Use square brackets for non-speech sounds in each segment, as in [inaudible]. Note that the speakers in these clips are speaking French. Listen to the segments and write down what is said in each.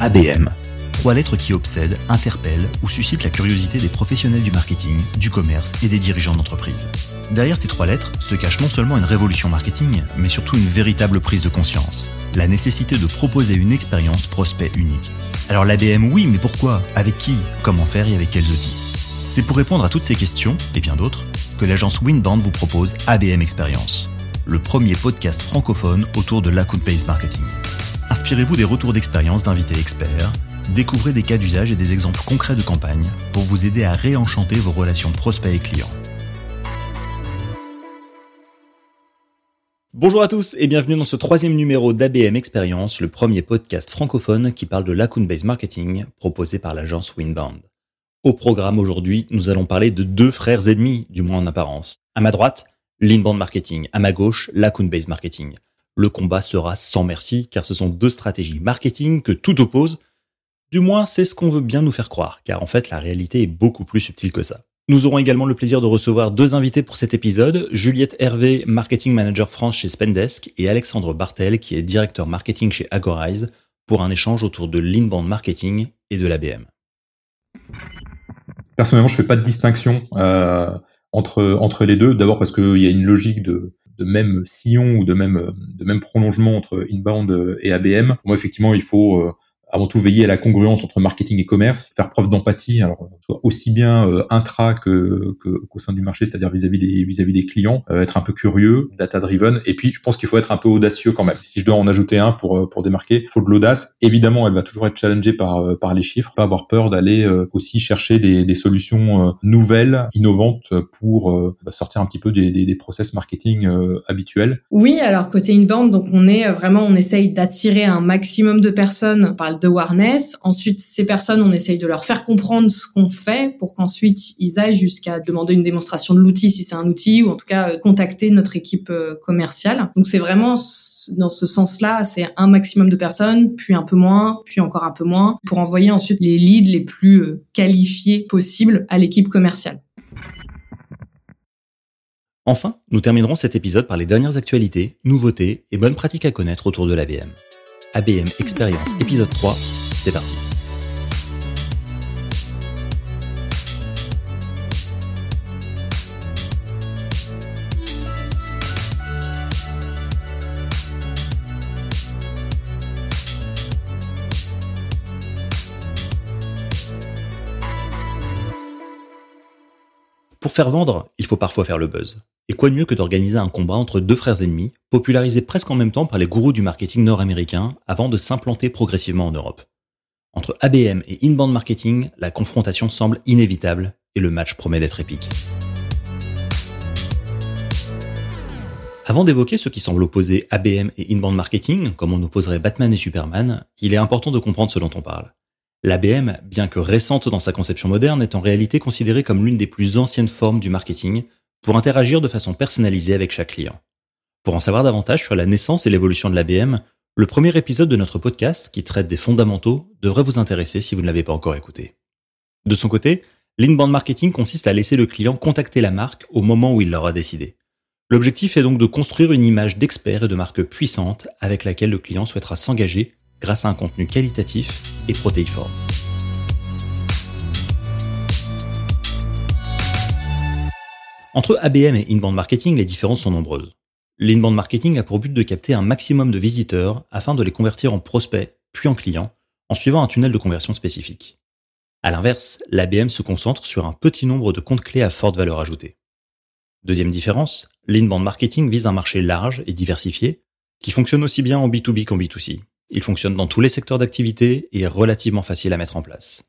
ABM. Trois lettres qui obsèdent, interpellent ou suscitent la curiosité des professionnels du marketing, du commerce et des dirigeants d'entreprise. Derrière ces trois lettres se cache non seulement une révolution marketing, mais surtout une véritable prise de conscience. La nécessité de proposer une expérience prospect unique. Alors l'ABM oui, mais pourquoi? Avec qui? Comment faire et avec quels outils? C'est pour répondre à toutes ces questions, et bien d'autres, que l'agence Winband vous propose ABM Experience, le premier podcast francophone autour de l'account-based marketing. Inspirez-vous des retours d'expérience d'invités experts, découvrez des cas d'usage et des exemples concrets de campagne pour vous aider à réenchanter vos relations prospects et clients. Bonjour à tous et bienvenue dans ce troisième numéro d'ABM Experience, le premier podcast francophone qui parle de l'account-based marketing proposé par l'agence Winbound. Au programme aujourd'hui, nous allons parler de deux frères ennemis, du moins en apparence. À ma droite, l'inbound marketing. À ma gauche, l'account-based marketing. Le combat sera sans merci, car ce sont deux stratégies marketing que tout oppose. Du moins, c'est ce qu'on veut bien nous faire croire, car en fait, la réalité est beaucoup plus subtile que ça. Nous aurons également le plaisir de recevoir deux invités pour cet épisode, Juliette Hervé, Marketing Manager France chez Spendesk, et Alexandre Bartel, qui est directeur marketing chez Agorize, pour un échange autour de l'inbound marketing et de l'ABM personnellement, je fais pas de distinction euh, entre les deux. D'abord parce qu'il y a une logique de de même sillon ou de même de même prolongement entre inbound et ABM. Moi, effectivement, il faut euh, avant tout veiller à la congruence entre marketing et commerce, faire preuve d'empathie, alors soit aussi bien euh, intra que qu'au sein du marché, c'est-à-dire vis-à-vis des vis-à-vis des clients, euh, être un peu curieux, data driven, et puis je pense qu'il faut être un peu audacieux quand même. Si je dois en ajouter un pour euh, pour démarquer, faut de l'audace. Évidemment, elle va toujours être challengée par par les chiffres, pas avoir peur d'aller aussi chercher des, des solutions nouvelles, innovantes pour bah, sortir un petit peu des, des, des process marketing habituels. Oui, alors côté inbound, donc on est vraiment on essaye d'attirer un maximum de personnes par awareness. Ensuite, ces personnes, on essaye de leur faire comprendre ce qu'on fait pour qu'ensuite ils aillent jusqu'à demander une démonstration de l'outil si c'est un outil ou en tout cas euh, contacter notre équipe euh, commerciale. Donc c'est vraiment dans ce sens-là, c'est un maximum de personnes, puis un peu moins, puis encore un peu moins, pour envoyer ensuite les leads les plus euh, qualifiés possibles à l'équipe commerciale. Enfin, nous terminerons cet épisode par les dernières actualités, nouveautés et bonnes pratiques à connaître autour de l'ABM. ABM Experience épisode 3, c'est parti. Pour faire vendre, il faut parfois faire le buzz. Et quoi de mieux que d'organiser un combat entre deux frères ennemis, popularisés presque en même temps par les gourous du marketing nord-américain avant de s'implanter progressivement en Europe. Entre ABM et inbound marketing, la confrontation semble inévitable et le match promet d'être épique. Avant d'évoquer ce qui semble opposer ABM et inbound marketing, comme on opposerait Batman et Superman, il est important de comprendre ce dont on parle. L'ABM, bien que récente dans sa conception moderne, est en réalité considérée comme l'une des plus anciennes formes du marketing, pour interagir de façon personnalisée avec chaque client. Pour en savoir davantage sur la naissance et l'évolution de l'ABM, le premier épisode de notre podcast, qui traite des fondamentaux, devrait vous intéresser si vous ne l'avez pas encore écouté. De son côté, l'inbound marketing consiste à laisser le client contacter la marque au moment où il l'aura décidé. L'objectif est donc de construire une image d'expert et de marque puissante avec laquelle le client souhaitera s'engager grâce à un contenu qualitatif et protéiforme. Entre ABM et inbound marketing, les différences sont nombreuses. L'inbound marketing a pour but de capter un maximum de visiteurs afin de les convertir en prospects, puis en clients, en suivant un tunnel de conversion spécifique. À l'inverse, l'ABM se concentre sur un petit nombre de comptes clés à forte valeur ajoutée. Deuxième différence, l'inbound marketing vise un marché large et diversifié, qui fonctionne aussi bien en B2B qu'en B2C. Il fonctionne dans tous les secteurs d'activité et est relativement facile à mettre en place.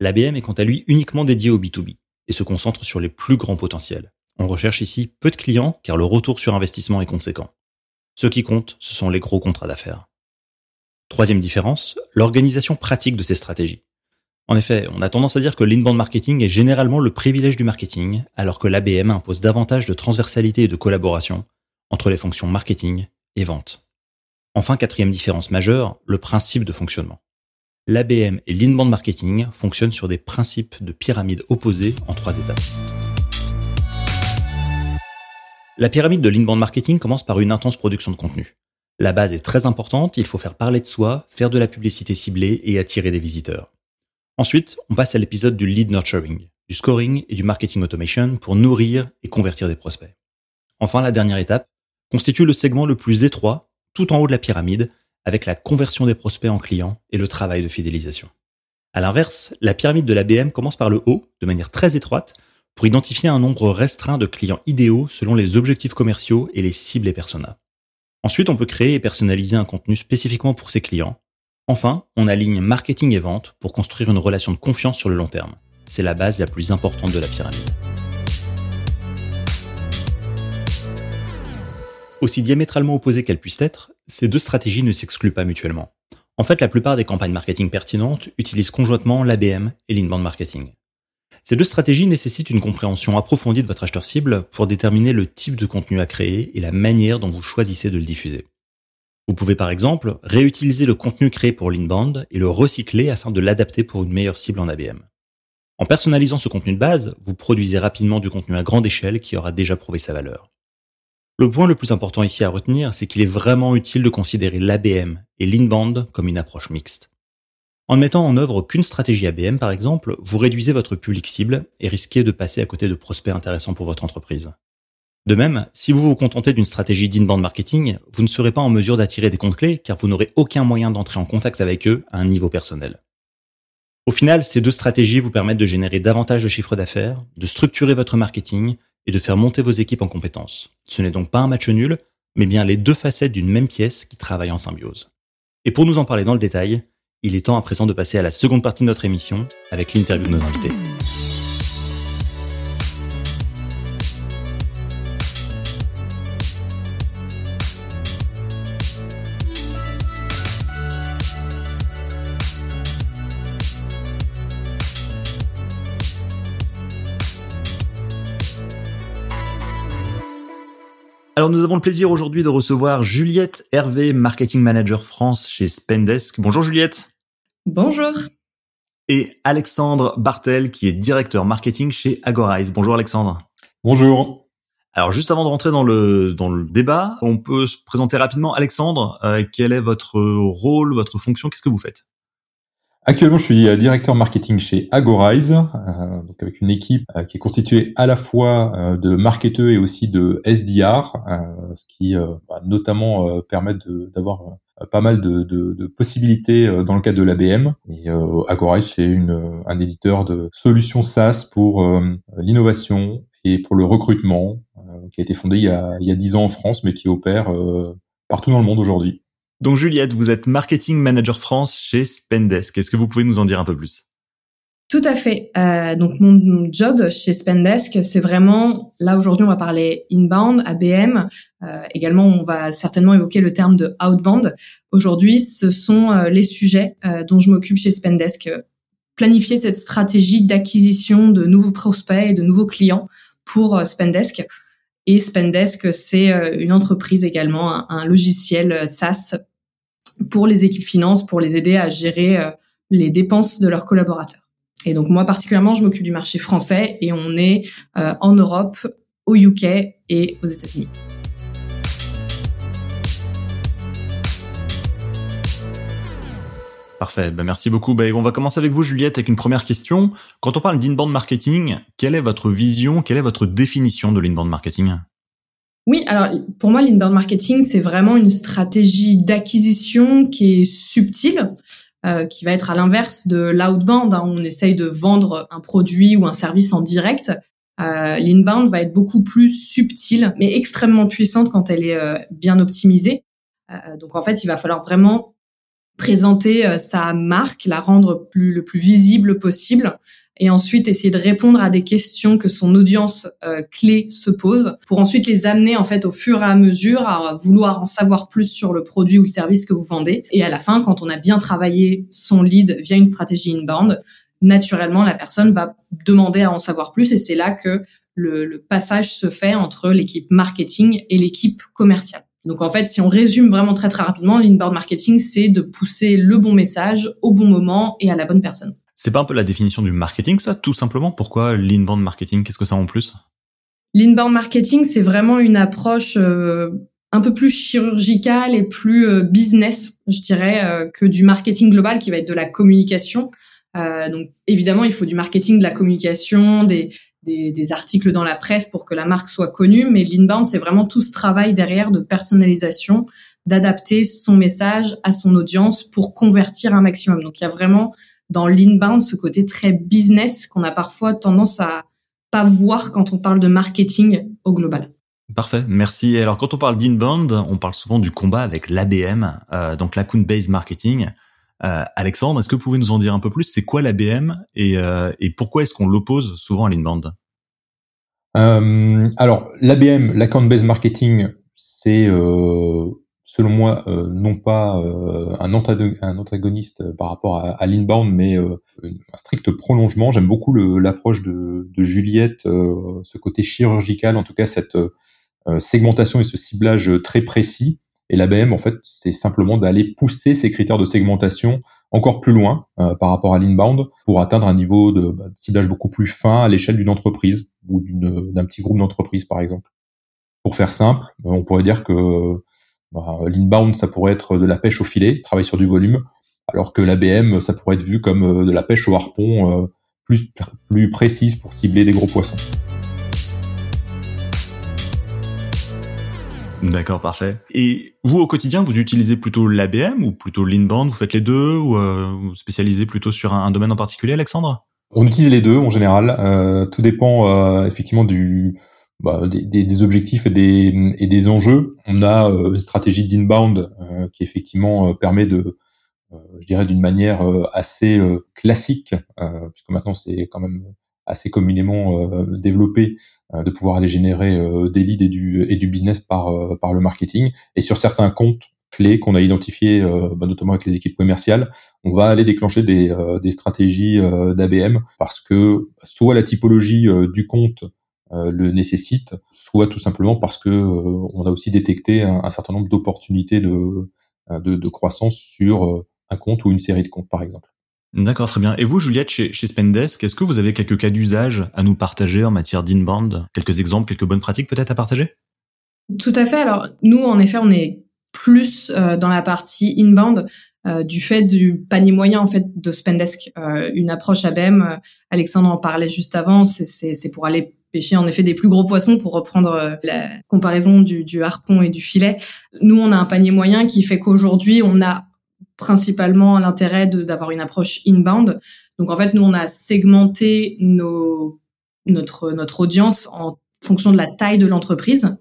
L'ABM est quant à lui uniquement dédié au B2B et se concentre sur les plus grands potentiels. On recherche ici peu de clients car le retour sur investissement est conséquent. Ce qui compte, ce sont les gros contrats d'affaires. Troisième différence, l'organisation pratique de ces stratégies. En effet, on a tendance à dire que l'inbound marketing est généralement le privilège du marketing, alors que l'ABM impose davantage de transversalité et de collaboration entre les fonctions marketing et vente. Enfin, quatrième différence majeure, le principe de fonctionnement. L'ABM et l'inbound marketing fonctionnent sur des principes de pyramide opposés en trois étapes. La pyramide de l'inbound marketing commence par une intense production de contenu. La base est très importante, il faut faire parler de soi, faire de la publicité ciblée et attirer des visiteurs. Ensuite, on passe à l'épisode du lead nurturing, du scoring et du marketing automation pour nourrir et convertir des prospects. Enfin, la dernière étape constitue le segment le plus étroit, tout en haut de la pyramide, avec la conversion des prospects en clients et le travail de fidélisation. À l'inverse, la pyramide de l'ABM commence par le haut, de manière très étroite, pour identifier un nombre restreint de clients idéaux selon les objectifs commerciaux et les cibles et personas. Ensuite, on peut créer et personnaliser un contenu spécifiquement pour ces clients. Enfin, on aligne marketing et vente pour construire une relation de confiance sur le long terme. C'est la base la plus importante de la pyramide. Aussi diamétralement opposées qu'elles puissent être, ces deux stratégies ne s'excluent pas mutuellement. En fait, la plupart des campagnes marketing pertinentes utilisent conjointement l'ABM et l'inbound marketing. Ces deux stratégies nécessitent une compréhension approfondie de votre acheteur cible pour déterminer le type de contenu à créer et la manière dont vous choisissez de le diffuser. Vous pouvez par exemple réutiliser le contenu créé pour l'inbound et le recycler afin de l'adapter pour une meilleure cible en ABM. En personnalisant ce contenu de base, vous produisez rapidement du contenu à grande échelle qui aura déjà prouvé sa valeur. Le point le plus important ici à retenir, c'est qu'il est vraiment utile de considérer l'ABM et l'inbound comme une approche mixte. En ne mettant en œuvre qu'une stratégie ABM, par exemple, vous réduisez votre public cible et risquez de passer à côté de prospects intéressants pour votre entreprise. De même, si vous vous contentez d'une stratégie d'inbound marketing, vous ne serez pas en mesure d'attirer des comptes clés car vous n'aurez aucun moyen d'entrer en contact avec eux à un niveau personnel. Au final, ces deux stratégies vous permettent de générer davantage de chiffres d'affaires, de structurer votre marketing et de faire monter vos équipes en compétences. Ce n'est donc pas un match nul, mais bien les deux facettes d'une même pièce qui travaillent en symbiose. Et pour nous en parler dans le détail, il est temps à présent de passer à la seconde partie de notre émission avec l'interview de nos invités. Alors nous avons le plaisir aujourd'hui de recevoir Juliette Hervé, Marketing Manager France chez Spendesk. Bonjour Juliette. Bonjour. Et Alexandre Bartel, qui est directeur marketing chez Agorize. Bonjour Alexandre. Bonjour. Alors juste avant de rentrer dans le dans le débat, on peut se présenter rapidement. Alexandre, euh, quel est votre rôle, votre fonction? Qu'est-ce que vous faites? Actuellement, je suis euh, directeur marketing chez Agorize, euh, donc avec une équipe qui est constituée à la fois de marketeurs et aussi de SDR, ce qui va notamment permet d'avoir euh, pas mal de, de, de, possibilités euh, dans le cadre de l'ABM. Et euh, Agorize, c'est une, un éditeur de solutions SaaS pour l'innovation et pour le recrutement, qui a été fondé il y a, il y a 10 ans en France, mais qui opère partout dans le monde aujourd'hui. Donc Juliette, vous êtes Marketing Manager France chez Spendesk. Est-ce que vous pouvez nous en dire un peu plus? Tout à fait. Euh, donc mon, job chez Spendesk, c'est vraiment là aujourd'hui on va parler inbound, ABM. Euh, également on va certainement évoquer le terme de outbound. Aujourd'hui, ce sont euh, les sujets dont je m'occupe chez Spendesk. Planifier cette stratégie d'acquisition de nouveaux prospects et de nouveaux clients pour Spendesk. Et Spendesk, c'est une entreprise également, un, logiciel SaaS pour les équipes finances, pour les aider à gérer les dépenses de leurs collaborateurs. Et donc moi particulièrement, je m'occupe du marché français et on est euh, en Europe, au UK et aux États-Unis. Parfait, ben merci beaucoup. Ben, on va commencer avec vous, Juliette, avec une première question. Quand on parle d'inbound marketing, quelle est votre vision, quelle est votre définition de l'inbound marketing? Oui, alors pour moi, l'inbound marketing, c'est vraiment une stratégie d'acquisition qui est subtile, euh, qui va être à l'inverse de l'outbound, hein, on essaye de vendre un produit ou un service en direct. Euh, L'inbound va être beaucoup plus subtile, mais extrêmement puissante quand elle est euh, bien optimisée. Euh, donc en fait, il va falloir vraiment présenter sa marque, la rendre plus, le plus visible possible, et ensuite essayer de répondre à des questions que son audience euh, clé se pose pour ensuite les amener en fait au fur et à mesure à vouloir en savoir plus sur le produit ou le service que vous vendez et à la fin quand on a bien travaillé son lead via une stratégie inbound naturellement la personne va demander à en savoir plus et c'est là que le, le passage se fait entre l'équipe marketing et l'équipe commerciale. Donc en fait, si on résume vraiment très très rapidement, l'inbound marketing, c'est de pousser le bon message au bon moment et à la bonne personne. C'est pas un peu la définition du marketing, ça, tout simplement? Pourquoi l'inbound marketing? Qu'est-ce que ça en plus? L'inbound marketing, c'est vraiment une approche euh, un peu plus chirurgical et plus business, je dirais, que du marketing global qui va être de la communication. donc évidemment, il faut du marketing, de la communication, des, des, des, articles dans la presse pour que la marque soit connue, mais l'inbound, c'est vraiment tout ce travail derrière de personnalisation, d'adapter son message à son audience pour convertir un maximum. Donc il y a vraiment dans l'inbound ce côté très business qu'on a parfois tendance à pas voir quand on parle de marketing au global. Parfait, merci. Alors quand on parle d'inbound, on parle souvent du combat avec l'ABM, euh, donc l'account-based marketing. Euh, Alexandre, est-ce que vous pouvez nous en dire un peu plus? C'est quoi l'ABM et, euh, et pourquoi est-ce qu'on l'oppose souvent à l'inbound? Euh, Alors l'ABM, l'account-based marketing, c'est euh, selon moi, euh, non pas euh, un, antagoniste par rapport à, l'inbound, mais euh, un strict prolongement. J'aime beaucoup l'approche de, Juliette, ce côté chirurgical, en tout cas cette segmentation et ce ciblage très précis. Et l'ABM, en fait, c'est simplement d'aller pousser ces critères de segmentation encore plus loin par rapport à l'inbound pour atteindre un niveau de, bah, de ciblage beaucoup plus fin à l'échelle d'une entreprise ou d'un petit groupe d'entreprises, par exemple. Pour faire simple, on pourrait dire que l'inbound, ça pourrait être de la pêche au filet, travailler sur du volume, alors que l'ABM, ça pourrait être vu comme euh, de la pêche au harpon, euh, plus, plus précise pour cibler des gros poissons. D'accord, parfait. Et vous, au quotidien, vous utilisez plutôt l'ABM ou plutôt l'inbound? Vous faites les deux ou euh, vous spécialisez plutôt sur un, domaine en particulier, Alexandre? On utilise les deux en général. tout dépend effectivement du, bah, des, des, objectifs et des, et des enjeux. On a euh, une stratégie d'inbound euh, qui effectivement euh, permet de, je dirais d'une manière assez classique, puisque maintenant c'est quand même assez communément développé, de pouvoir aller générer des leads et du, et du business par, par le marketing. Et sur certains comptes clés qu'on a identifiés, bah, notamment avec les équipes commerciales, on va aller déclencher des, des stratégies d'ABM parce que soit la typologie du compte le nécessite, soit tout simplement parce que euh, on a aussi détecté un, certain nombre d'opportunités de, euh, de, croissance sur un compte ou une série de comptes, par exemple. D'accord, très bien. Et vous, Juliette, chez, chez Spendesk, est-ce que vous avez quelques cas d'usage à nous partager en matière d'inbound? Quelques exemples, quelques bonnes pratiques peut-être à partager? Tout à fait. Alors, nous, en effet, on est plus dans la partie inbound. du fait du panier moyen en fait de Spendesk, une approche ABM. Alexandre en parlait juste avant, c'est pour aller pêcher en effet des plus gros poissons pour reprendre euh, la comparaison du, du harpon et du filet. Nous, on a un panier moyen qui fait qu'aujourd'hui, on a principalement l'intérêt d'avoir une approche inbound. Donc en fait, nous, on a segmenté nos, notre, notre audience en fonction de la taille de l'entreprise.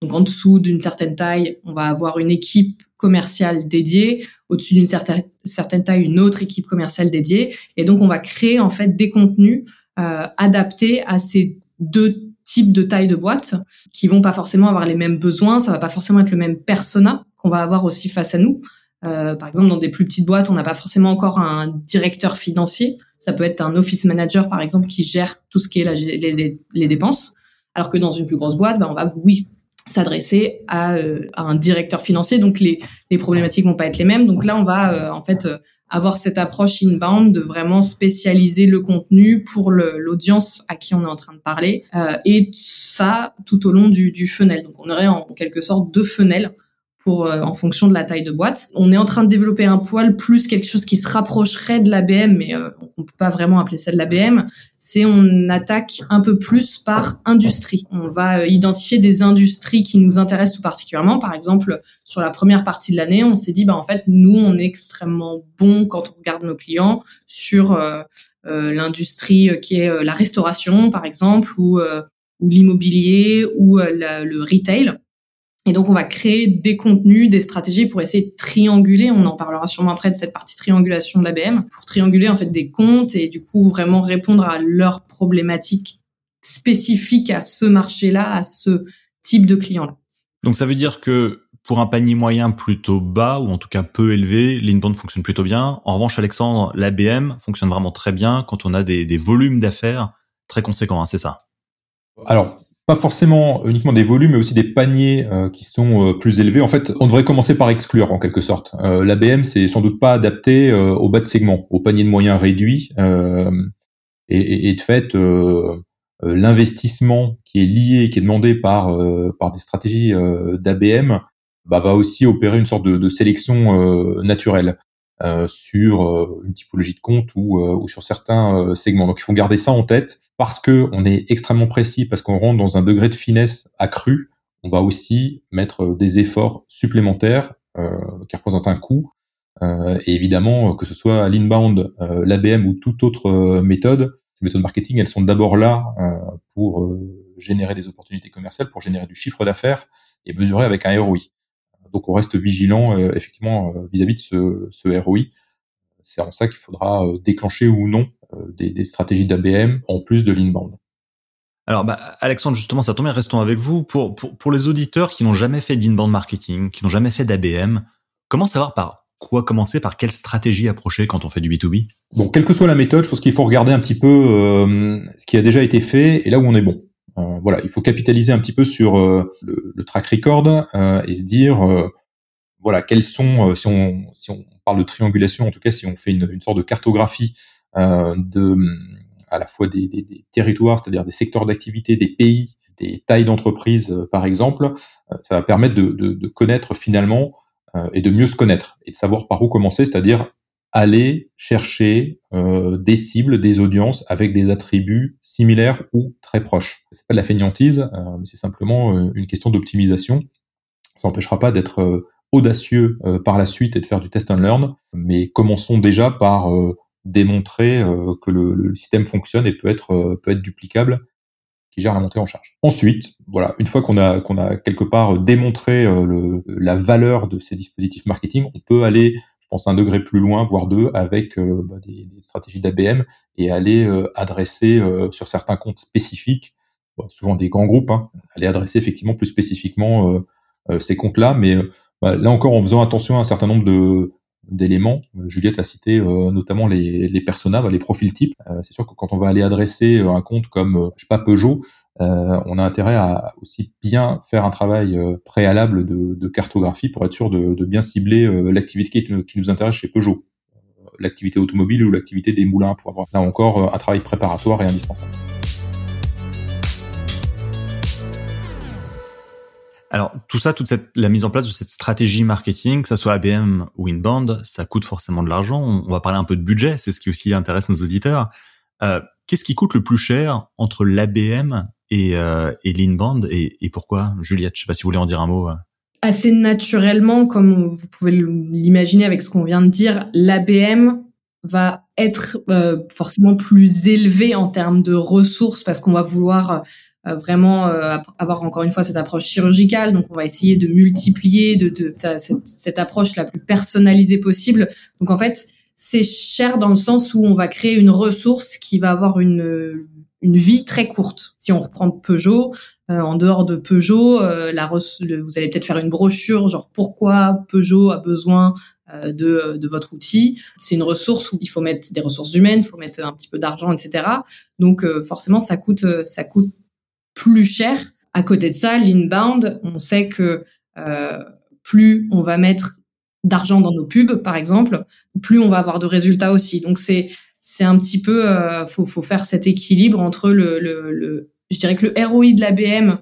Donc en dessous d'une certaine taille, on va avoir une équipe commerciale dédiée, au-dessus d'une certaine, certaine taille, une autre équipe commerciale dédiée. Et donc on va créer en fait des contenus euh, adaptés à ces deux types de taille de boîte qui vont pas forcément avoir les mêmes besoins, ça va pas forcément être le même persona qu'on va avoir aussi face à nous. Euh, par exemple, dans des plus petites boîtes, on n'a pas forcément encore un directeur financier. Ça peut être un office manager, par exemple, qui gère tout ce qui est les, dépenses. Alors que dans une plus grosse boîte, ben, on va, oui, s'adresser à, euh, à, un directeur financier. Donc, les, les problématiques vont pas être les mêmes. Donc là, on va, euh, en fait, euh, avoir cette approche inbound de vraiment spécialiser le contenu pour l'audience à qui on est en train de parler euh, et ça tout au long du, du funnel. Donc on aurait en, quelque sorte deux funnels pour euh, en fonction de la taille de boîte. On est en train de développer un poil plus quelque chose qui se rapprocherait de l'ABM, mais euh, on peut pas vraiment appeler ça de l'ABM. C'est on attaque un peu plus par industrie. On va euh, identifier des industries qui nous intéressent tout particulièrement. Par exemple, sur la première partie de l'année, on s'est dit bah en fait nous on est extrêmement bon quand on regarde nos clients sur euh, l'industrie qui est la restauration par exemple ou ou l'immobilier ou le retail. Et donc, on va créer des contenus, des stratégies pour essayer de trianguler. On en parlera sûrement après de cette partie triangulation de l'ABM pour trianguler en fait des comptes et du coup vraiment répondre à leurs problématiques spécifiques à ce marché-là, à ce type de client-là. Donc, ça veut dire que pour un panier moyen plutôt bas ou en tout cas peu élevé, l'inbound fonctionne plutôt bien. En revanche, Alexandre, l'ABM fonctionne vraiment très bien quand on a des, des volumes d'affaires très conséquents, hein, c'est ça? Alors, pas forcément uniquement des volumes, mais aussi des paniers euh, qui sont euh, plus élevés. En fait, on devrait commencer par exclure en quelque sorte. Euh, L'ABM, c'est sans doute pas adapté euh, au bas de segment, au panier de moyens réduit. Et, de fait, l'investissement qui est lié, qui est demandé par par des stratégies d'ABM bah, va aussi opérer une sorte de sélection naturelle. Sur une typologie de compte ou, ou sur certains segments. Donc il faut garder ça en tête parce que on est extrêmement précis, parce qu'on rentre dans un degré de finesse accru. On va aussi mettre des efforts supplémentaires qui représentent un coût euh, et évidemment, que ce soit l'inbound, euh, l'ABM ou toute autre euh, méthode, ces méthodes marketing, elles sont d'abord là pour générer des opportunités commerciales, pour générer du chiffre d'affaires et mesurer avec un ROI. Donc on reste vigilant effectivement vis-à-vis de ce, ce ROI. C'est en ça qu'il faudra déclencher ou non des, des stratégies d'ABM en plus de l'inbound. Alors, bah, Alexandre, justement, ça tombe bien, restons avec vous. Pour, pour, pour les auditeurs qui n'ont jamais fait d'inbound marketing, qui n'ont jamais fait d'ABM, comment savoir par quoi commencer par quelle stratégie approcher quand on fait du B2B Bon, quelle que soit la méthode, je pense qu'il faut regarder un petit peu euh, ce qui a déjà été fait et là où on est bon. Euh, voilà, il faut capitaliser un petit peu sur euh, le, track record et se dire, voilà, quels sont, si on si on parle de triangulation, en tout cas, si on fait une, sorte de cartographie de à la fois des, territoires, c'est-à-dire des secteurs d'activité, des pays, des tailles d'entreprise, par exemple, ça va permettre de, connaître finalement euh, et de mieux se connaître et de savoir par où commencer, c'est-à-dire aller chercher euh, des cibles, des audiences avec des attributs similaires ou très proches. C'est pas de la fainéantise, euh, mais c'est simplement euh, une question d'optimisation. Ça n'empêchera pas d'être audacieux par la suite et de faire du test and learn, mais commençons déjà par démontrer que le, le, système fonctionne et peut être peut être duplicable gère la montée en charge. Ensuite, voilà, une fois qu'on a qu'on a quelque part démontré euh, le, la valeur de ces dispositifs marketing, on peut aller, pense, un degré plus loin, voire deux, avec euh, bah, des, des, stratégies d'ABM et aller euh, adresser sur certains comptes spécifiques, souvent des grands groupes, hein, aller adresser effectivement plus spécifiquement ces comptes-là, mais bah, là encore en faisant attention à un certain nombre de d'éléments. Juliette a cité notamment les, les personas, bah, les profils types. c'est sûr que quand on va aller adresser un compte comme je sais pas Peugeot, euh, on a intérêt à aussi bien faire un travail euh, préalable de, de, cartographie pour être sûr de, de bien cibler euh, l'activité qui, qui, nous intéresse chez Peugeot, l'activité automobile ou l'activité des moulins, pour avoir là encore un travail préparatoire et indispensable. Alors tout ça, toute cette, la mise en place de cette stratégie marketing, que ça soit ABM ou inbound, ça coûte forcément de l'argent. On, va parler un peu de budget, c'est ce qui aussi intéresse nos auditeurs. Euh, Qu'est-ce qui coûte le plus cher entre l'ABM et, euh, et et, et pourquoi Juliette, je sais pas si vous voulez en dire un mot. Euh. Assez naturellement, comme vous pouvez l'imaginer avec ce qu'on vient de dire, l'ABM va être euh, forcément plus élevé en termes de ressources parce qu'on va vouloir euh, vraiment euh, avoir encore une fois cette approche chirurgicale. Donc, on va essayer de multiplier de, de, cette, cette, approche la plus personnalisée possible. Donc, en fait, c'est cher dans le sens où on va créer une ressource qui va avoir une une vie très courte. Si on reprend Peugeot, euh, en dehors de Peugeot, la vous allez peut-être faire une brochure genre pourquoi Peugeot a besoin de, de votre outil. C'est une ressource où il faut mettre des ressources humaines, il faut mettre un petit peu d'argent, etc. Donc forcément, ça coûte ça coûte plus cher. À côté de ça, l'inbound, on sait que euh, plus on va mettre d'argent dans nos pubs, par exemple, plus on va avoir de résultats aussi. Donc c'est c'est un petit peu euh, faut faut faire cet équilibre entre le, le, le je dirais que le ROI de l'ABM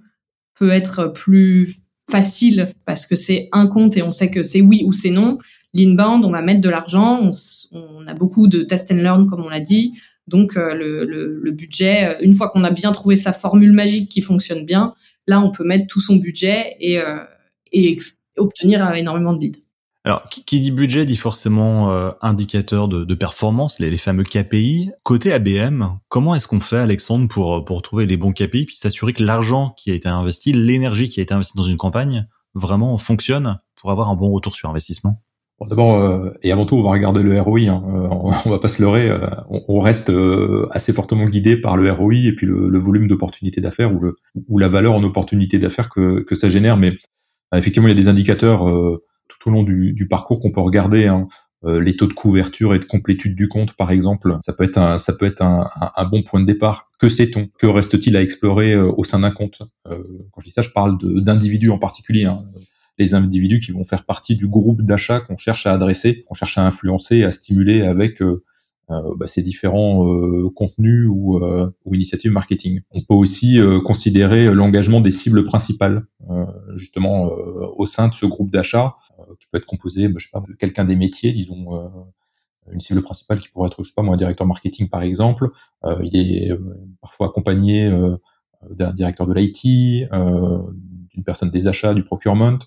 peut être plus facile parce que c'est un compte et on sait que c'est oui ou c'est non. L'inbound, on va mettre de l'argent, on, on, a beaucoup de test and learn comme on l'a dit. Donc euh, le, le, budget, euh, une fois qu'on a bien trouvé sa formule magique qui fonctionne bien, là on peut mettre tout son budget et, euh, et obtenir énormément de leads. Alors, qui dit budget dit forcément indicateur de, de performance, les, les, fameux KPI. Côté ABM, comment est-ce qu'on fait, Alexandre, pour pour trouver les bons KPI puis s'assurer que l'argent qui a été investi, l'énergie qui a été investie dans une campagne, vraiment fonctionne pour avoir un bon retour sur investissement? Bon, D'abord euh, et avant tout, on va regarder le ROI. Hein. Euh, [laughs] on, va pas se leurrer. Euh, on, reste assez fortement guidé par le ROI et puis le, volume d'opportunités d'affaires ou, ou la valeur en opportunités d'affaires que, que ça génère. Mais effectivement, il y a des indicateurs tout au long du, parcours qu'on peut regarder. Hein. les taux de couverture et de complétude du compte, par exemple, ça peut être un, bon point de départ. Que sait-on? Que reste-t-il à explorer au sein d'un compte? Quand je dis ça, je parle d'individus en particulier. Hein les individus qui vont faire partie du groupe d'achat qu'on cherche à adresser, qu'on cherche à influencer, à stimuler avec euh, bah, ces différents contenus ou, initiatives marketing. On peut aussi considérer l'engagement des cibles principales, justement au sein de ce groupe d'achat, être composé, bah, je sais pas, de quelqu'un des métiers, disons une cible principale qui pourrait être, je sais pas moi, un directeur marketing par exemple. il est parfois accompagné d'un directeur de l'IT, d'une personne des achats, du procurement,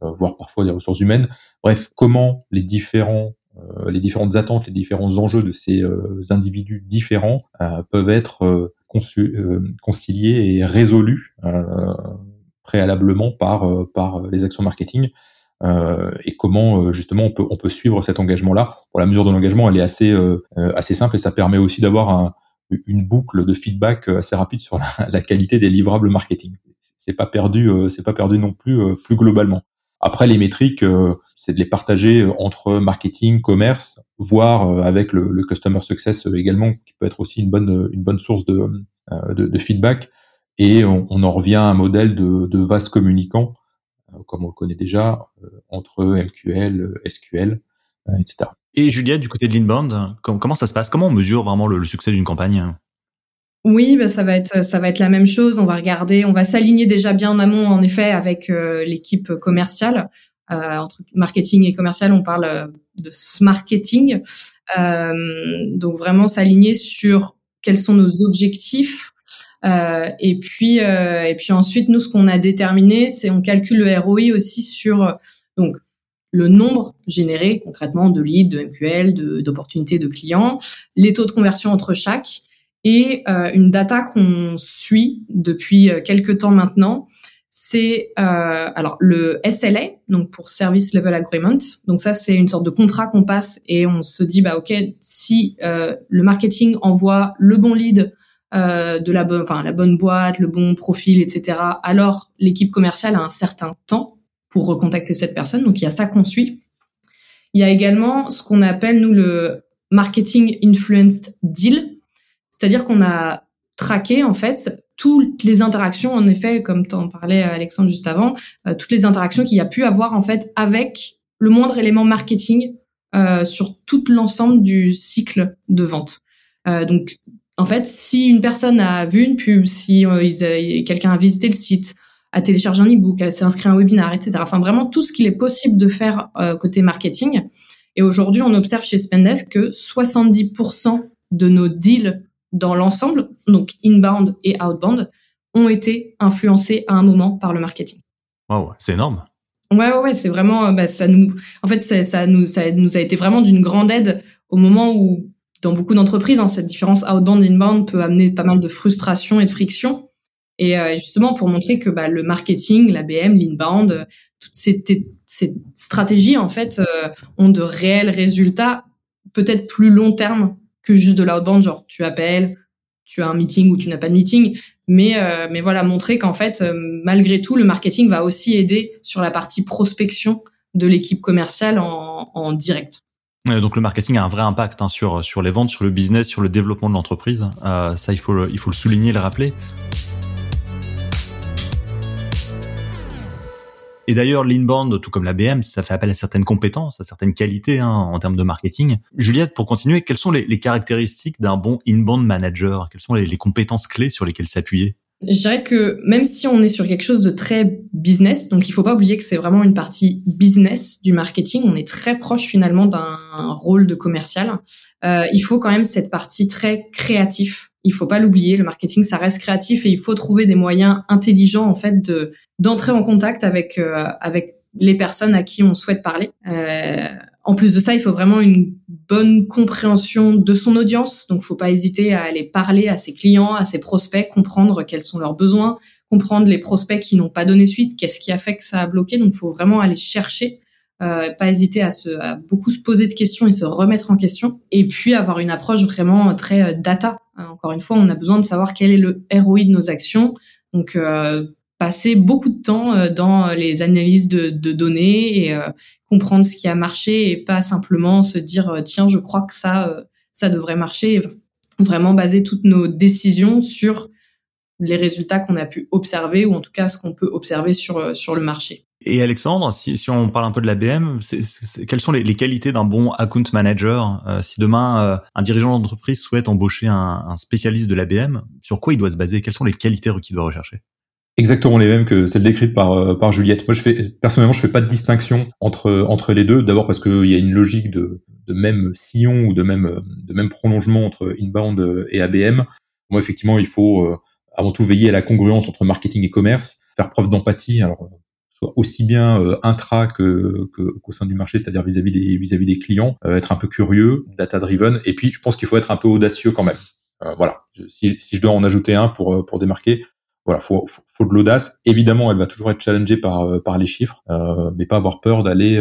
voire parfois des ressources humaines. Bref, comment les différents euh, les différentes attentes, les différents enjeux de ces euh, individus différents euh, peuvent être conciliés et résolus préalablement par les actions marketing et comment justement on peut on peut suivre cet engagement là. Pour la mesure de l'engagement, elle est assez assez simple et ça permet aussi d'avoir une boucle de feedback assez rapide sur [laughs] la, qualité des livrables marketing. C'est pas perdu c'est pas perdu non plus plus globalement. Après, les métriques, euh, c'est de les partager euh, entre marketing, commerce, voire euh, avec le, le, customer success également, qui peut être aussi une bonne, une bonne source de, de, de feedback. Et on, on, en revient à un modèle de, de vase communicant, comme on le connaît déjà, entre MQL, SQL, etc. Et Juliette, du côté de l'inbound, comment ça se passe? Comment on mesure vraiment le, le succès d'une campagne? Oui, bah ça va être ça va être la même chose. On va regarder, on va s'aligner déjà bien en amont, en effet, avec euh, l'équipe commerciale. Euh, entre marketing et commercial, on parle euh, de marketing. Euh, donc vraiment s'aligner sur quels sont nos objectifs. Euh, et puis et puis ensuite, nous, ce qu'on a déterminé, c'est on calcule le ROI aussi sur donc le nombre généré concrètement de leads, de MQL, d'opportunités de, de clients, les taux de conversion entre chaque et euh, une data qu'on suit depuis euh, quelques temps maintenant, c'est euh, alors le SLA, donc pour Service Level Agreement. Donc ça, c'est une sorte de contrat qu'on passe et on se dit bah ok, si euh, le marketing envoie le bon lead euh, de la bonne, enfin la bonne boîte, le bon profil, etc. Alors l'équipe commerciale a un certain temps pour recontacter cette personne. Donc il y a ça qu'on suit. Il y a également ce qu'on appelle nous le marketing influenced deal. C'est-à-dire qu'on a traqué en fait toutes les interactions, en effet, comme en parlais Alexandre juste avant, euh, toutes les interactions qu'il y a pu avoir en fait avec le moindre élément marketing euh, sur tout l'ensemble du cycle de vente. Euh, donc, en fait, si une personne a vu une pub, si quelqu'un a visité le site, a téléchargé un e-book, s'est inscrit à un webinaire, etc. Enfin, vraiment tout ce qu'il est possible de faire côté marketing. Et aujourd'hui, on observe chez Spendesk que 70% de nos deals dans l'ensemble, donc inbound et outbound, ont été influencés à un moment par le marketing. Wow, c'est énorme. Ouais, ouais, ouais c'est vraiment, bah, ça nous, en fait, ça, ça, nous, ça nous a été vraiment d'une grande aide au moment où, dans beaucoup d'entreprises, hein, cette différence outbound-inbound peut amener pas mal de frustration et de friction. Et euh, justement, pour montrer que bah, le marketing, l'ABM, l'inbound, toutes ces, ces, stratégies, en fait, euh, ont de réels résultats, peut-être plus long terme que juste de l'outbound, genre tu appelles, tu as un meeting ou tu n'as pas de meeting. Mais, euh, voilà, montrer qu'en fait, euh, malgré tout, le marketing va aussi aider sur la partie prospection de l'équipe commerciale en direct. Donc le marketing a un vrai impact hein, sur sur les ventes, sur le business, sur le développement de l'entreprise. Euh, ça, il faut le, il faut le souligner, le rappeler. Et d'ailleurs, l'inbound, tout comme la BM, ça fait appel à certaines compétences, à certaines qualités hein, en termes de marketing. Juliette, pour continuer, quelles sont les, caractéristiques d'un bon inbound manager? Quelles sont les compétences clés sur lesquelles s'appuyer? Je dirais que même si on est sur quelque chose de très business, donc il faut pas oublier que c'est vraiment une partie business du marketing, on est très proche finalement d'un rôle de commercial. Euh, il faut quand même cette partie très créatif. Il faut pas l'oublier, le marketing ça reste créatif et il faut trouver des moyens intelligents en fait de d'entrer en contact avec euh, avec les personnes à qui on souhaite parler. Euh, en plus de ça, il faut vraiment une bonne compréhension de son audience. Donc, faut pas hésiter à aller parler à ses clients, à ses prospects, comprendre quels sont leurs besoins, comprendre les prospects qui n'ont pas donné suite, qu'est-ce qui a fait que ça a bloqué. Donc, faut vraiment aller chercher, euh, pas hésiter à se à beaucoup se poser de questions et se remettre en question, et puis avoir une approche vraiment très euh, data. Encore une fois, on a besoin de savoir quel est le ROI de nos actions. Donc, euh, passer beaucoup de temps euh, dans les analyses de, de données et euh, comprendre ce qui a marché et pas simplement se dire tiens je crois que ça ça devrait marcher. Vraiment baser toutes nos décisions sur les résultats qu'on a pu observer ou en tout cas ce qu'on peut observer sur sur le marché. Et Alexandre, si, si on parle un peu de l'ABM, quelles sont les, les qualités d'un bon account manager euh, Si demain euh, un dirigeant d'entreprise souhaite embaucher un, un spécialiste de l'ABM, sur quoi il doit se baser? Quelles sont les qualités qu'il doit rechercher? Exactement les mêmes que celles décrites par euh, par Juliette. Moi, je fais personnellement, je fais pas de distinction entre entre les deux. D'abord parce qu'il y a une logique de de même sillon ou de même de même prolongement entre inbound et ABM. Moi, effectivement, il faut avant tout veiller à la congruence entre marketing et commerce, faire preuve d'empathie. Alors soit aussi bien euh, intra que qu'au sein du marché, c'est-à-dire vis-à-vis des vis-à-vis des clients, euh, être un peu curieux, data driven, et puis je pense qu'il faut être un peu audacieux quand même. Euh, voilà, si, si je dois en ajouter un pour pour démarquer, voilà, faut, faut, de l'audace. Évidemment, elle va toujours être challengée par par les chiffres, mais pas avoir peur d'aller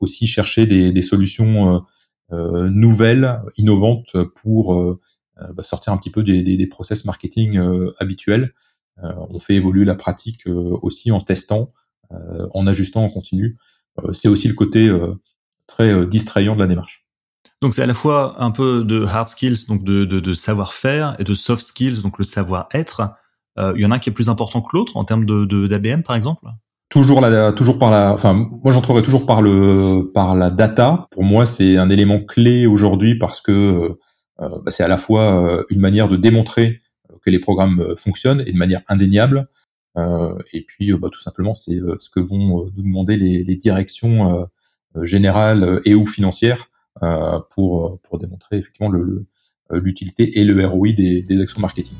aussi chercher des, des solutions nouvelles, innovantes pour bah, sortir un petit peu des, des, des process marketing habituels. on fait évoluer la pratique aussi en testant, euh, en ajustant en continu. Euh, c'est aussi le côté euh, très distrayant de la démarche. Donc c'est à la fois un peu de hard skills, donc de, de, de savoir-faire, et de soft skills, donc le savoir-être. Euh, il y en a un qui est plus important que l'autre en termes de d'ABM par exemple. Toujours toujours par la, enfin moi j'entrerai toujours par le par la data. Pour moi c'est un élément clé aujourd'hui parce que euh, bah, c'est à la fois une manière de démontrer que les programmes fonctionnent et de manière indéniable, euh, et puis, euh, bah, tout simplement, c'est euh, ce que vont nous demander les, directions générales et ou financières pour, pour démontrer effectivement l'utilité et le ROI des actions marketing.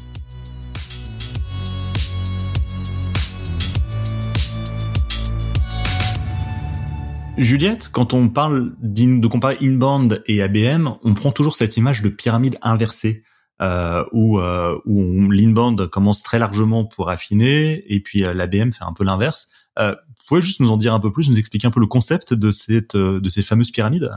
Juliette, quand on parle de comparer inbound et ABM, on prend toujours cette image de pyramide inversée euh, où, euh, où l'inbound commence très largement pour affiner et puis euh, l'ABM fait un peu l'inverse. Euh, vous pouvez juste nous en dire un peu plus, nous expliquer un peu le concept de cette euh, de ces fameuses pyramides?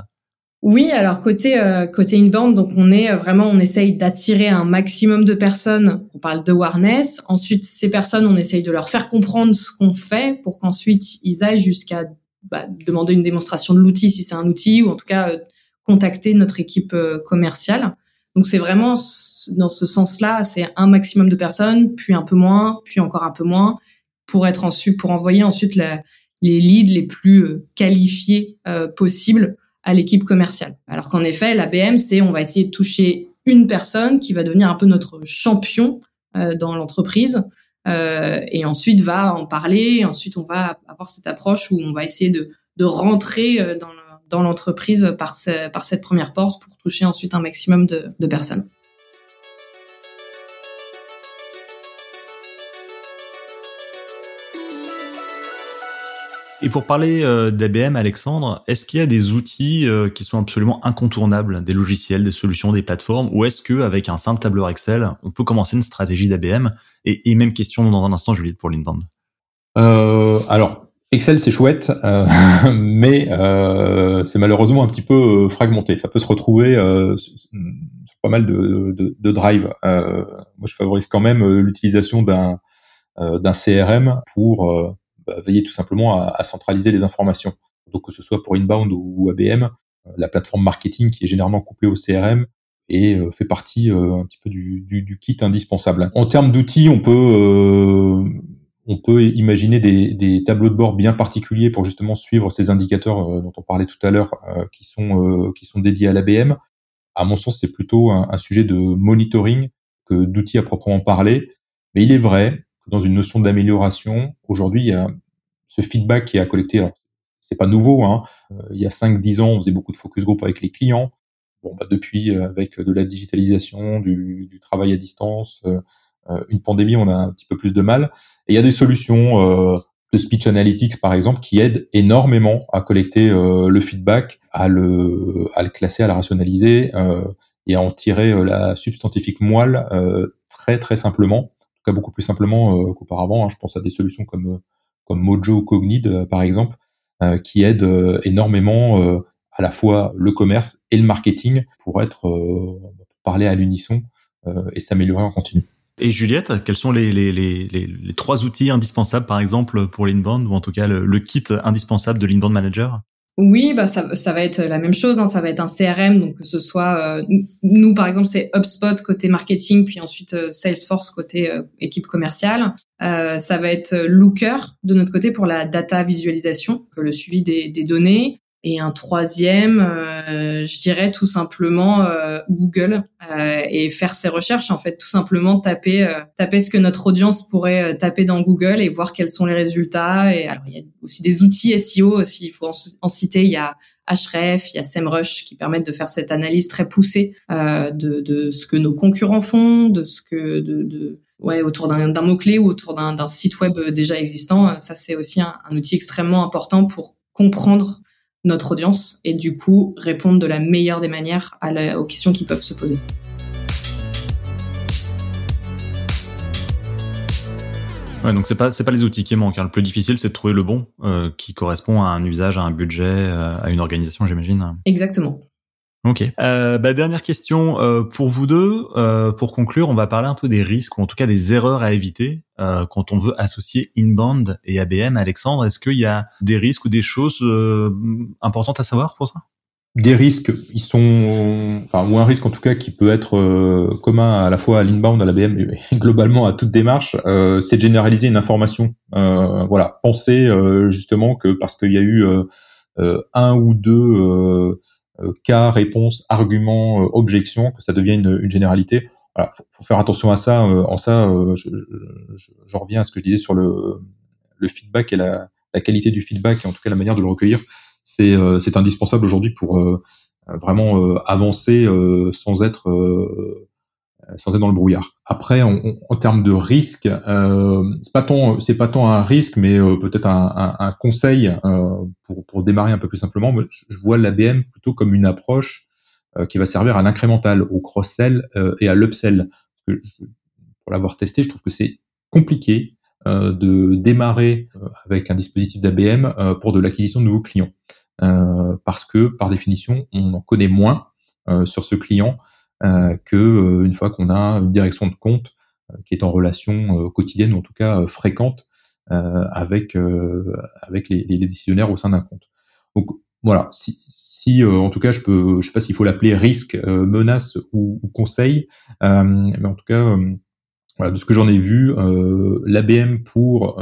Oui, alors côté euh, côté inbound, donc on est vraiment, on essaye d'attirer un maximum de personnes. On parle de awareness. Ensuite, ces personnes, on essaye de leur faire comprendre ce qu'on fait pour qu'ensuite ils aillent jusqu'à bah, demander une démonstration de l'outil si c'est un outil ou en tout cas contacter notre équipe commerciale. Donc c'est vraiment dans ce sens-là, c'est un maximum de personnes, puis un peu moins, puis encore un peu moins, pour être ensuite, pour envoyer ensuite la, les leads les plus euh, qualifiés euh, possibles à l'équipe commerciale. Alors qu'en effet, la BM, c'est on va essayer de toucher une personne qui va devenir un peu notre champion euh, dans l'entreprise. Euh, et ensuite va en parler. Ensuite, on va avoir cette approche où on va essayer de, de rentrer euh, dans, l'entreprise par, par cette première porte pour toucher ensuite un maximum de, de personnes. Et pour parler euh, d'ABM, Alexandre, est-ce qu'il y a des outils euh, qui sont absolument incontournables, des logiciels, des solutions, des plateformes, ou est-ce que avec un simple tableur Excel, on peut commencer une stratégie d'ABM et, même question dans un instant, Juliette, pour l'inbound. Euh, alors, Excel c'est chouette, [laughs] mais c'est malheureusement un petit peu fragmenté. Ça peut se retrouver sur, pas mal de, de, de drive. moi, je favorise quand même l'utilisation d'un CRM pour bah, veiller tout simplement à, à, centraliser les informations. Donc que ce soit pour Inbound ou, ABM, euh, la plateforme marketing qui est généralement couplée au CRM et euh, fait partie euh, un petit peu du, du, du, kit indispensable. En termes d'outils, on peut on peut imaginer des, des, tableaux de bord bien particuliers pour justement suivre ces indicateurs dont on parlait tout à l'heure, qui sont qui sont dédiés à l'ABM. À mon sens, c'est plutôt un, sujet de monitoring que d'outils à proprement parler. Mais il est vrai dans une notion d'amélioration, aujourd'hui, il y a ce feedback qui a collecté. C'est pas nouveau. Hein. Euh, il y a 5-10 ans, on faisait beaucoup de focus group avec les clients. Bon, bah depuis, euh, avec de la digitalisation, du, du travail à distance, euh, une pandémie, on a un petit peu plus de mal. Et il y a des solutions de speech analytics, par exemple, qui aident énormément à collecter le feedback, à le, à le classer, à le rationaliser et à en tirer la substantifique moelle très très simplement cas beaucoup plus simplement euh, qu'auparavant. Hein. Je pense à des solutions comme euh, comme Mojo ou Cognid euh, par exemple, qui aident énormément à la fois le commerce et le marketing pour être pour parler à l'unisson et s'améliorer en continu. Et Juliette, quels sont les, les, les, les, trois outils indispensables, par exemple, pour l'inbound, ou en tout cas le, kit indispensable de l'inbound manager? Oui, bah ça, ça va être la même chose. Hein. Ça va être un CRM, donc que ce soit euh, nous par exemple c'est HubSpot côté marketing, puis ensuite euh, Salesforce côté euh, équipe commerciale. ça va être Looker de notre côté pour la data visualisation, le suivi des, des données. Et un troisième, euh, je dirais tout simplement euh, Google euh, et faire ses recherches. En fait, tout simplement taper taper ce que notre audience pourrait taper dans Google et voir quels sont les résultats. Et alors il y a aussi des outils SEO. S'il faut en, citer, il y a Href, il y a SEMrush qui permettent de faire cette analyse très poussée de, de ce que nos concurrents font, de ce que de, de ouais autour d'un mot clé ou autour d'un site web déjà existant. Ça c'est aussi un outil extrêmement important pour comprendre notre audience et du coup répondre de la meilleure des manières à aux questions qui peuvent se poser. Ouais, donc c'est pas c'est pas les outils qui manquent. Hein. Le plus difficile, c'est de trouver le bon euh, qui correspond à un usage, à un budget, euh, à une organisation, j'imagine. Exactement. Ok. Euh, bah, dernière question euh, pour vous deux. Euh, pour conclure, on va parler un peu des risques ou en tout cas des erreurs à éviter euh, quand on veut associer Inbound et ABM. Alexandre, est-ce qu'il y a des risques ou des choses euh, importantes à savoir pour ça? Des risques, ils sont, enfin ou un risque en tout cas qui peut être euh, commun à la fois à l'inbound, à l'ABM et [laughs] globalement à toute démarche, c'est de généraliser une information. voilà, penser justement que parce qu'il y a eu un ou deux euh, cas, réponse, argument, euh, objection, que ça devienne une, une généralité. Voilà, faut, faire attention à ça. Euh, en ça, je, je, je, reviens à ce que je disais sur le, le feedback et la, la, qualité du feedback et en tout cas la manière de le recueillir. C'est indispensable aujourd'hui pour vraiment avancer sans être euh, sans être dans le brouillard. Après, en, termes de risque, euh, c'est pas tant un risque, mais euh, peut-être un, conseil euh, pour, pour démarrer un peu plus simplement. Je vois l'ABM plutôt comme une approche euh, qui va servir à l'incrémental, au cross-sell et à l'upsell. Pour l'avoir testé, je trouve que c'est compliqué de démarrer avec un dispositif d'ABM pour de l'acquisition de nouveaux clients, parce que par définition, on en connaît moins sur ce client euh, que euh, une fois qu'on a une direction de compte euh, qui est en relation quotidienne ou en tout cas fréquente avec avec les, les, décisionnaires au sein d'un compte. Donc voilà, si, si en tout cas je peux, je sais pas s'il faut l'appeler risque, menace ou, ou conseil, mais en tout cas voilà, de ce que j'en ai vu, l'ABM pour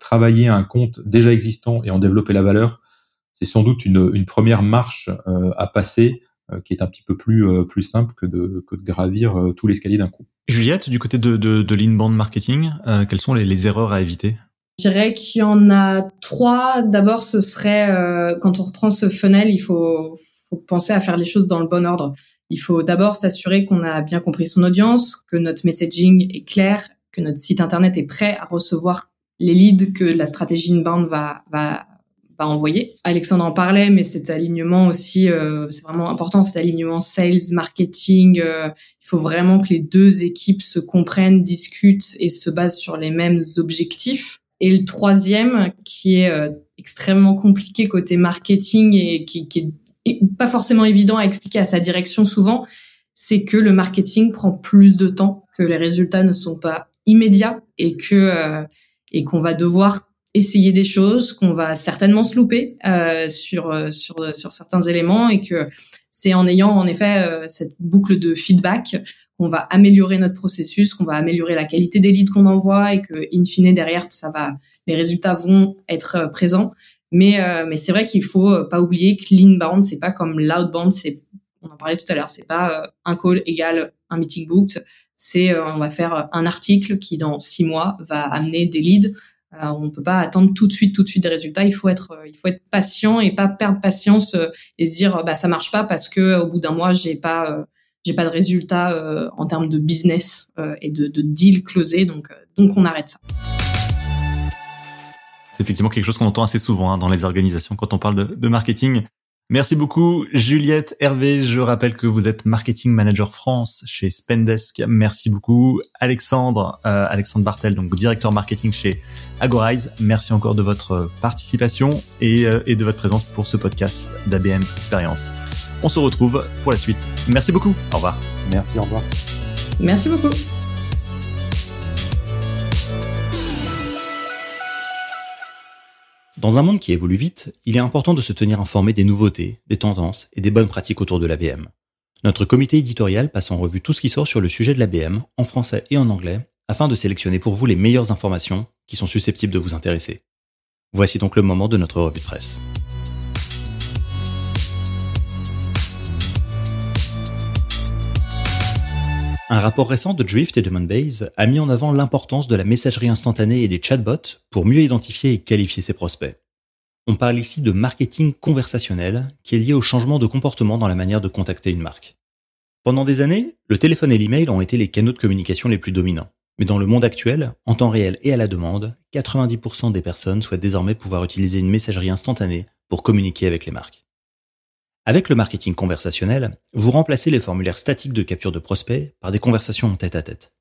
travailler un compte déjà existant et en développer la valeur, c'est sans doute une, une première marche à passer euh, qui est un petit peu plus euh, plus simple que de que de gravir euh, tout l'escalier d'un coup. Juliette, du côté de de, de l'inbound marketing, quelles sont les, les erreurs à éviter? Je dirais qu'il y en a trois. D'abord, ce serait quand on reprend ce funnel, il faut, faut penser à faire les choses dans le bon ordre. Il faut d'abord s'assurer qu'on a bien compris son audience, que notre messaging est clair, que notre site internet est prêt à recevoir les leads que la stratégie inbound va va pas envoyer. Alexandre en parlait, mais cet alignement aussi, euh, c'est vraiment important, cet alignement sales, marketing. Euh, il faut vraiment que les deux équipes se comprennent, discutent et se basent sur les mêmes objectifs. Et le troisième, qui est euh, extrêmement compliqué côté marketing et qui, qui est pas forcément évident à expliquer à sa direction souvent, c'est que le marketing prend plus de temps, que les résultats ne sont pas immédiats et que et qu'on va devoir essayer des choses, qu'on va certainement se louper euh, sur euh, sur sur certains éléments et que c'est en ayant en effet euh, cette boucle de feedback qu'on va améliorer notre processus, qu'on va améliorer la qualité des leads qu'on envoie et que in fine derrière ça va les résultats vont être euh, présents. Mais mais c'est vrai qu'il faut pas oublier que l'inbound c'est pas comme l'outbound, c'est on en parlait tout à l'heure, c'est pas un call égale un meeting booked, c'est on va faire un article qui dans six mois va amener des leads euh, on peut pas attendre tout de suite, tout de suite des résultats. Il faut être, euh, il faut être patient et pas perdre patience euh, et se dire, bah ça marche pas parce que au bout d'un mois j'ai pas, j'ai pas de résultats en termes de business et de, de deal closé. Donc, donc on arrête ça. C'est effectivement quelque chose qu'on entend assez souvent hein, dans les organisations quand on parle de, de marketing. Merci beaucoup Juliette Hervé. Je rappelle que vous êtes marketing manager France chez Spendesk. Merci beaucoup Alexandre, euh, Alexandre Bartel, donc directeur marketing chez Agorize. Merci encore de votre participation et, euh, et de votre présence pour ce podcast d'ABM Experience. On se retrouve pour la suite. Merci beaucoup. Au revoir. Merci. Au revoir. Merci beaucoup. Dans un monde qui évolue vite, il est important de se tenir informé des nouveautés, des tendances et des bonnes pratiques autour de l'ABM. Notre comité éditorial passe en revue tout ce qui sort sur le sujet de l'ABM, en français et en anglais, afin de sélectionner pour vous les meilleures informations qui sont susceptibles de vous intéresser. Voici donc le moment de notre revue de presse. Un rapport récent de Drift et de a mis en avant l'importance de la messagerie instantanée et des chatbots pour mieux identifier et qualifier ses prospects. On parle ici de marketing conversationnel qui est lié au changement de comportement dans la manière de contacter une marque. Pendant des années, le téléphone et l'email ont été les canaux de communication les plus dominants. Mais dans le monde actuel, en temps réel et à la demande, 90% des personnes souhaitent désormais pouvoir utiliser une messagerie instantanée pour communiquer avec les marques. Avec le marketing conversationnel, vous remplacez les formulaires statiques de capture de prospects par des conversations tête à tête.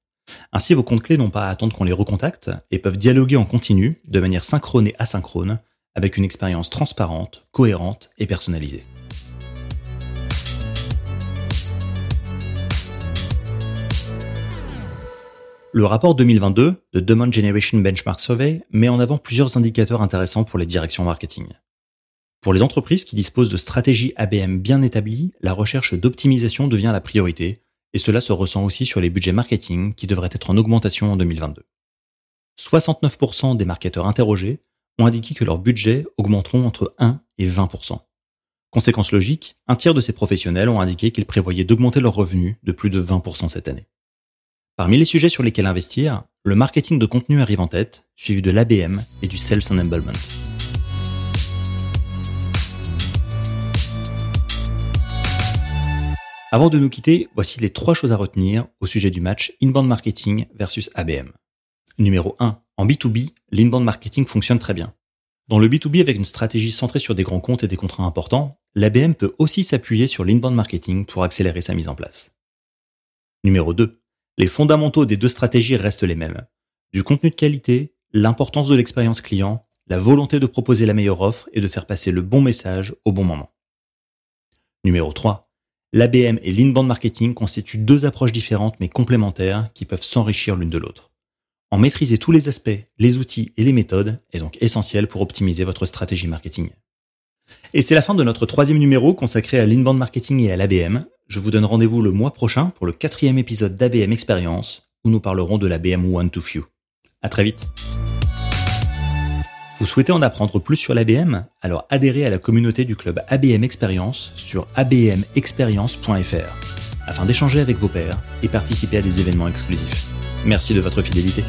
Ainsi, vos comptes clés n'ont pas à attendre qu'on les recontacte et peuvent dialoguer en continu, de manière synchrone et asynchrone, avec une expérience transparente, cohérente et personnalisée. Le rapport 2022 de Demand Generation Benchmark Survey met en avant plusieurs indicateurs intéressants pour les directions marketing. Pour les entreprises qui disposent de stratégies ABM bien établies, la recherche d'optimisation devient la priorité, et cela se ressent aussi sur les budgets marketing qui devraient être en augmentation en 2022. 69% des marketeurs interrogés ont indiqué que leurs budgets augmenteront entre 1 et 20%. Conséquence logique, un tiers de ces professionnels ont indiqué qu'ils prévoyaient d'augmenter leurs revenus de plus de 20% cette année. Parmi les sujets sur lesquels investir, le marketing de contenu arrive en tête, suivi de l'ABM et du Sales Enablement. Avant de nous quitter, voici les trois choses à retenir au sujet du match inbound marketing versus ABM. Numéro 1. En B2B, l'inbound marketing fonctionne très bien. Dans le B2B avec une stratégie centrée sur des grands comptes et des contrats importants, l'ABM peut aussi s'appuyer sur l'inbound marketing pour accélérer sa mise en place. Numéro 2. Les fondamentaux des deux stratégies restent les mêmes. Du contenu de qualité, l'importance de l'expérience client, la volonté de proposer la meilleure offre et de faire passer le bon message au bon moment. Numéro 3 l'ABM et l'inbound marketing constituent deux approches différentes mais complémentaires qui peuvent s'enrichir l'une de l'autre. En maîtriser tous les aspects, les outils et les méthodes est donc essentiel pour optimiser votre stratégie marketing. Et c'est la fin de notre troisième numéro consacré à l'inbound marketing et à l'ABM. Je vous donne rendez-vous le mois prochain pour le quatrième épisode d'ABM Experience où nous parlerons de l'ABM One to Few. À très vite. Vous souhaitez en apprendre plus sur l'ABM Alors adhérez à la communauté du club ABM Experience sur abmexperience.fr afin d'échanger avec vos pairs et participer à des événements exclusifs. Merci de votre fidélité.